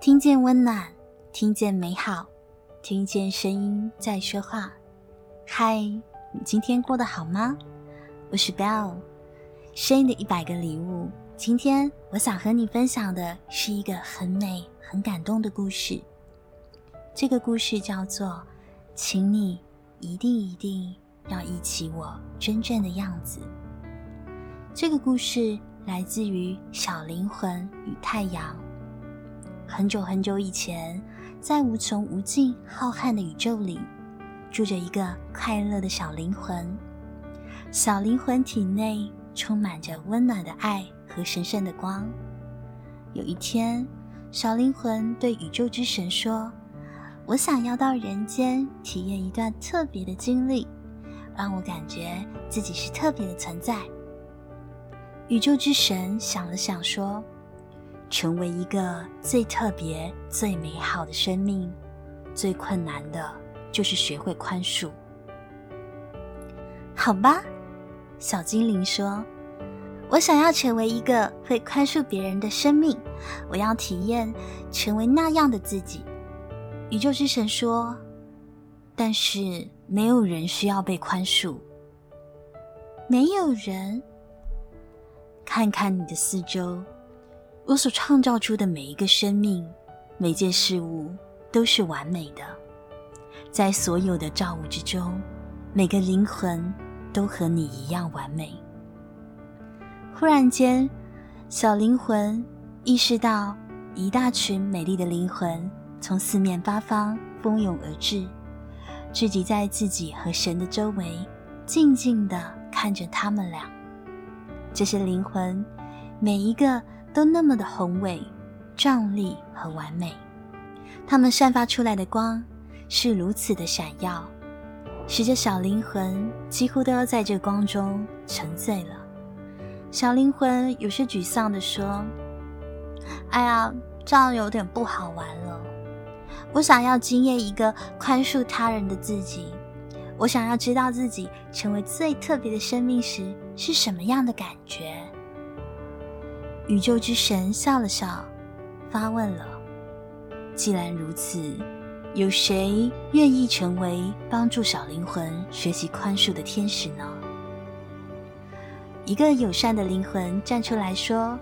听见温暖，听见美好，听见声音在说话。嗨，你今天过得好吗？我是 Bell，声音的一百个礼物。今天我想和你分享的是一个很美、很感动的故事。这个故事叫做“请你一定一定要忆起我真正的样子”。这个故事来自于《小灵魂与太阳》。很久很久以前，在无穷无尽浩瀚的宇宙里，住着一个快乐的小灵魂。小灵魂体内充满着温暖的爱和神圣的光。有一天，小灵魂对宇宙之神说：“我想要到人间体验一段特别的经历，让我感觉自己是特别的存在。”宇宙之神想了想说。成为一个最特别、最美好的生命，最困难的就是学会宽恕。好吧，小精灵说：“我想要成为一个会宽恕别人的生命，我要体验成为那样的自己。”宇宙之神说：“但是没有人需要被宽恕。”没有人？看看你的四周。我所创造出的每一个生命、每件事物都是完美的，在所有的造物之中，每个灵魂都和你一样完美。忽然间，小灵魂意识到，一大群美丽的灵魂从四面八方蜂拥而至，聚集在自己和神的周围，静静地看着他们俩。这些灵魂，每一个。都那么的宏伟、壮丽和完美，它们散发出来的光是如此的闪耀，使这小灵魂几乎都要在这光中沉醉了。小灵魂有些沮丧地说：“哎呀，这样有点不好玩了。我想要经验一个宽恕他人的自己，我想要知道自己成为最特别的生命时是什么样的感觉。”宇宙之神笑了笑，发问了：“既然如此，有谁愿意成为帮助小灵魂学习宽恕的天使呢？”一个友善的灵魂站出来说：“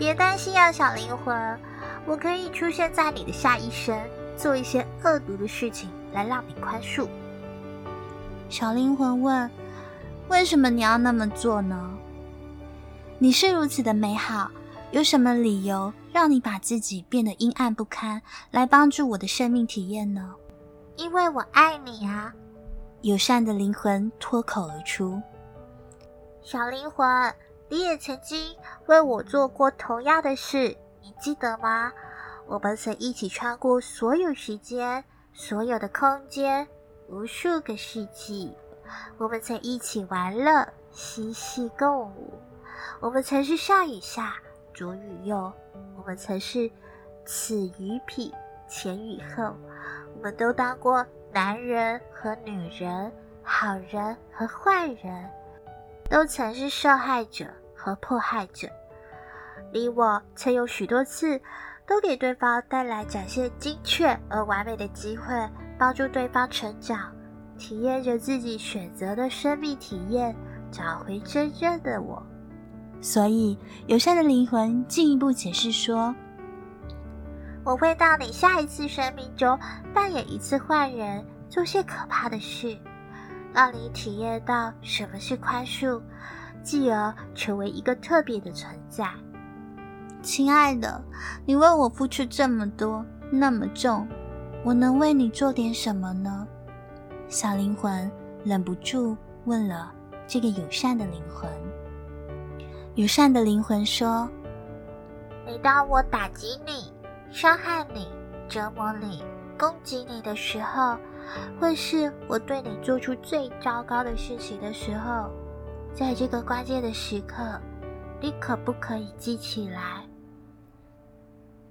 别担心啊，小灵魂，我可以出现在你的下一生，做一些恶毒的事情来让你宽恕。”小灵魂问：“为什么你要那么做呢？”你是如此的美好，有什么理由让你把自己变得阴暗不堪，来帮助我的生命体验呢？因为我爱你啊！友善的灵魂脱口而出。小灵魂，你也曾经为我做过同样的事，你记得吗？我们曾一起穿过所有时间、所有的空间、无数个世纪。我们曾一起玩乐、嬉戏共舞。我们曾是上与下，左与右，我们曾是此与彼，前与后，我们都当过男人和女人，好人和坏人，都曾是受害者和迫害者。你我曾有许多次都给对方带来展现精确而完美的机会，帮助对方成长，体验着自己选择的生命体验，找回真正的我。所以，友善的灵魂进一步解释说：“我会到你下一次生命中扮演一次坏人，做些可怕的事，让你体验到什么是宽恕，继而成为一个特别的存在。”亲爱的，你为我付出这么多，那么重，我能为你做点什么呢？小灵魂忍不住问了这个友善的灵魂。友善的灵魂说：“每当我打击你、伤害你、折磨你、攻击你的时候，或是我对你做出最糟糕的事情的时候，在这个关键的时刻，你可不可以记起来？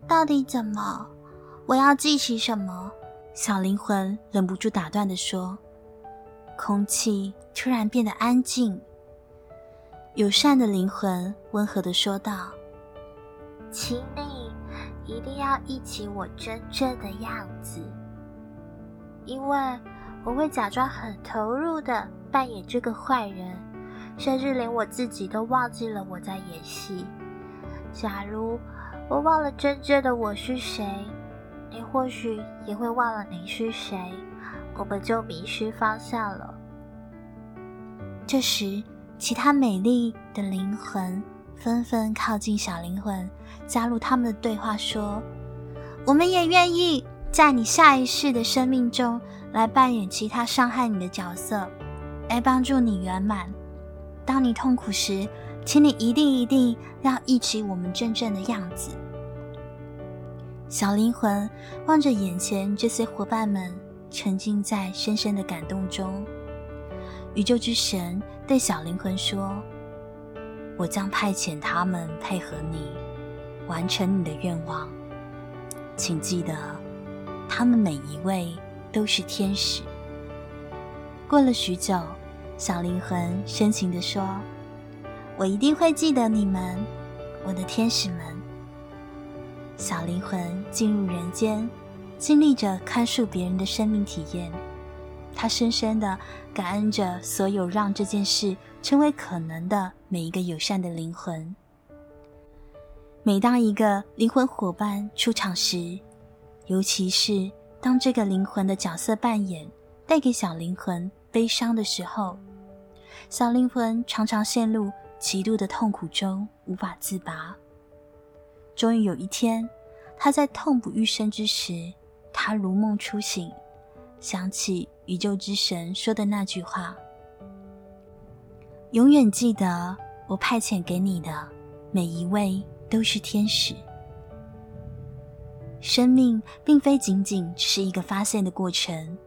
到底怎么？我要记起什么？”小灵魂忍不住打断的说。空气突然变得安静。友善的灵魂温和地说道：“请你一定要忆起我真正的样子，因为我会假装很投入的扮演这个坏人，甚至连我自己都忘记了我在演戏。假如我忘了真正的我是谁，你或许也会忘了你是谁，我们就迷失方向了。这时，其他美丽的灵魂纷纷靠近小灵魂，加入他们的对话，说：“我们也愿意在你下一世的生命中来扮演其他伤害你的角色，来帮助你圆满。当你痛苦时，请你一定一定要忆起我们真正的样子。”小灵魂望着眼前这些伙伴们，沉浸在深深的感动中。宇宙之神对小灵魂说：“我将派遣他们配合你，完成你的愿望。请记得，他们每一位都是天使。”过了许久，小灵魂深情地说：“我一定会记得你们，我的天使们。”小灵魂进入人间，经历着宽恕别人的生命体验。他深深的感恩着所有让这件事成为可能的每一个友善的灵魂。每当一个灵魂伙伴出场时，尤其是当这个灵魂的角色扮演带给小灵魂悲伤的时候，小灵魂常常陷入极度的痛苦中无法自拔。终于有一天，他在痛不欲生之时，他如梦初醒，想起。宇宙之神说的那句话：“永远记得，我派遣给你的每一位都是天使。生命并非仅仅是一个发现的过程，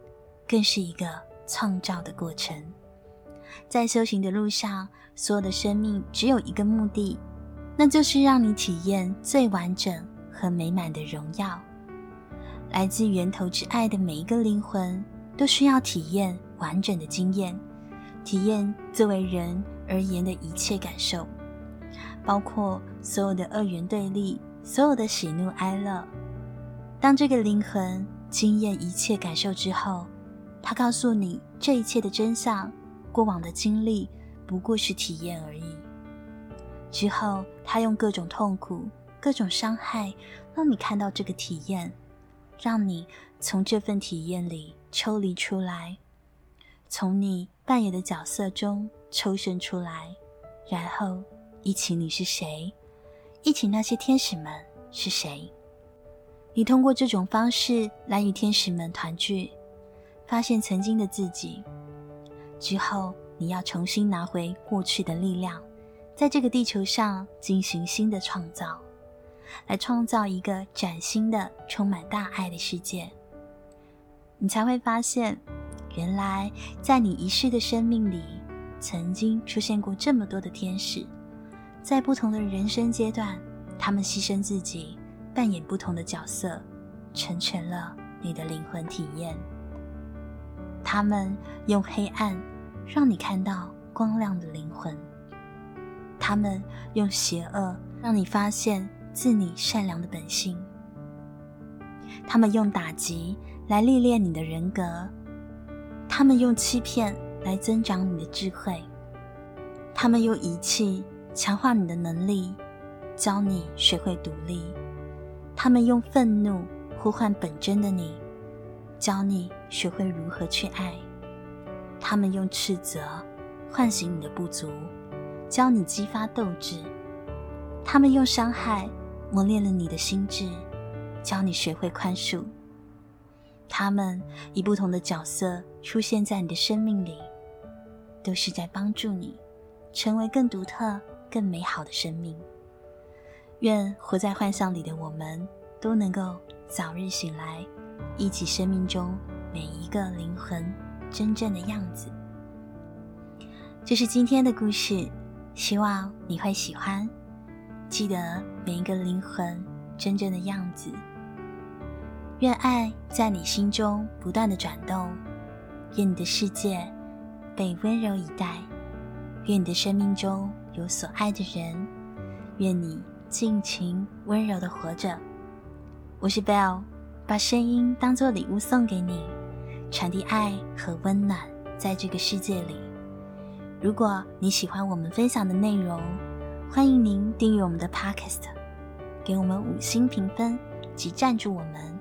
更是一个创造的过程。在修行的路上，所有的生命只有一个目的，那就是让你体验最完整和美满的荣耀。来自源头之爱的每一个灵魂。”都需要体验完整的经验，体验作为人而言的一切感受，包括所有的二元对立，所有的喜怒哀乐。当这个灵魂经验一切感受之后，他告诉你这一切的真相，过往的经历不过是体验而已。之后，他用各种痛苦、各种伤害，让你看到这个体验，让你从这份体验里。抽离出来，从你扮演的角色中抽身出来，然后忆起你是谁，忆起那些天使们是谁。你通过这种方式来与天使们团聚，发现曾经的自己。之后，你要重新拿回过去的力量，在这个地球上进行新的创造，来创造一个崭新的、充满大爱的世界。你才会发现，原来在你一世的生命里，曾经出现过这么多的天使，在不同的人生阶段，他们牺牲自己，扮演不同的角色，成全了你的灵魂体验。他们用黑暗让你看到光亮的灵魂，他们用邪恶让你发现自你善良的本性，他们用打击。来历练你的人格，他们用欺骗来增长你的智慧，他们用遗弃强化你的能力，教你学会独立，他们用愤怒呼唤本真的你，教你学会如何去爱，他们用斥责唤醒你的不足，教你激发斗志，他们用伤害磨练了你的心智，教你学会宽恕。他们以不同的角色出现在你的生命里，都是在帮助你成为更独特、更美好的生命。愿活在幻想里的我们都能够早日醒来，一起生命中每一个灵魂真正的样子。这是今天的故事，希望你会喜欢。记得每一个灵魂真正的样子。愿爱在你心中不断的转动，愿你的世界被温柔以待，愿你的生命中有所爱的人，愿你尽情温柔的活着。我是 Bell，把声音当做礼物送给你，传递爱和温暖在这个世界里。如果你喜欢我们分享的内容，欢迎您订阅我们的 Podcast，给我们五星评分及赞助我们，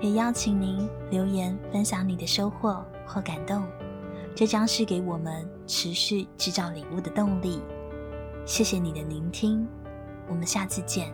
也邀请您留言分享你的收获或感动，这将是给我们持续制造礼物的动力。谢谢你的聆听，我们下次见。